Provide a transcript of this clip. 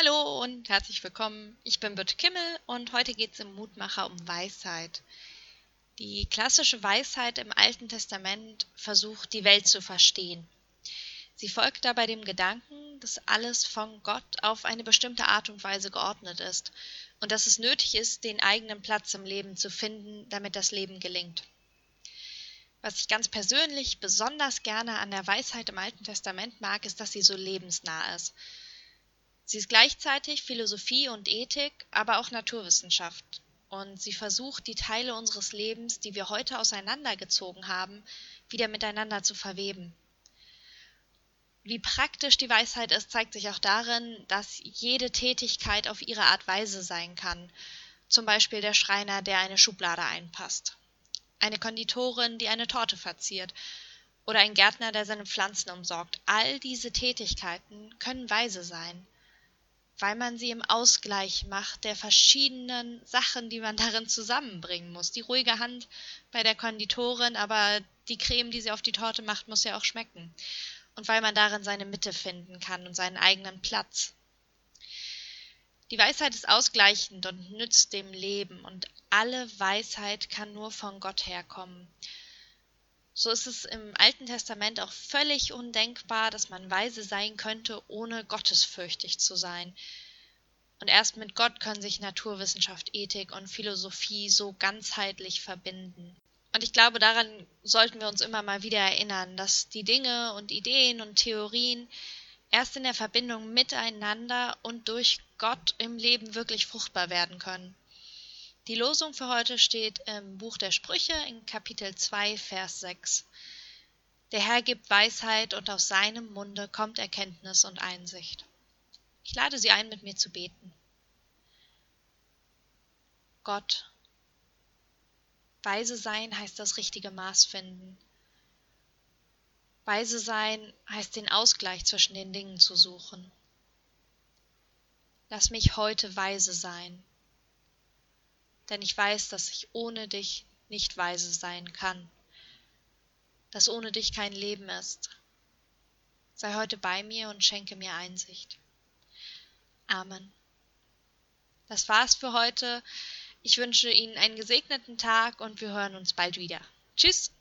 Hallo und herzlich willkommen. Ich bin Birte Kimmel und heute geht es im Mutmacher um Weisheit. Die klassische Weisheit im Alten Testament versucht, die Welt zu verstehen. Sie folgt dabei dem Gedanken, dass alles von Gott auf eine bestimmte Art und Weise geordnet ist und dass es nötig ist, den eigenen Platz im Leben zu finden, damit das Leben gelingt. Was ich ganz persönlich besonders gerne an der Weisheit im Alten Testament mag, ist, dass sie so lebensnah ist. Sie ist gleichzeitig Philosophie und Ethik, aber auch Naturwissenschaft. Und sie versucht, die Teile unseres Lebens, die wir heute auseinandergezogen haben, wieder miteinander zu verweben. Wie praktisch die Weisheit ist, zeigt sich auch darin, dass jede Tätigkeit auf ihre Art Weise sein kann. Zum Beispiel der Schreiner, der eine Schublade einpasst. Eine Konditorin, die eine Torte verziert. Oder ein Gärtner, der seine Pflanzen umsorgt. All diese Tätigkeiten können weise sein weil man sie im Ausgleich macht der verschiedenen Sachen, die man darin zusammenbringen muss. Die ruhige Hand bei der Konditorin, aber die Creme, die sie auf die Torte macht, muss ja auch schmecken. Und weil man darin seine Mitte finden kann und seinen eigenen Platz. Die Weisheit ist ausgleichend und nützt dem Leben, und alle Weisheit kann nur von Gott herkommen. So ist es im Alten Testament auch völlig undenkbar, dass man weise sein könnte, ohne gottesfürchtig zu sein. Und erst mit Gott können sich Naturwissenschaft, Ethik und Philosophie so ganzheitlich verbinden. Und ich glaube, daran sollten wir uns immer mal wieder erinnern, dass die Dinge und Ideen und Theorien erst in der Verbindung miteinander und durch Gott im Leben wirklich fruchtbar werden können. Die Losung für heute steht im Buch der Sprüche in Kapitel 2, Vers 6. Der Herr gibt Weisheit und aus seinem Munde kommt Erkenntnis und Einsicht. Ich lade Sie ein, mit mir zu beten. Gott, weise sein heißt das richtige Maß finden. Weise sein heißt den Ausgleich zwischen den Dingen zu suchen. Lass mich heute weise sein denn ich weiß, dass ich ohne dich nicht weise sein kann, dass ohne dich kein Leben ist. Sei heute bei mir und schenke mir Einsicht. Amen. Das war's für heute. Ich wünsche Ihnen einen gesegneten Tag und wir hören uns bald wieder. Tschüss.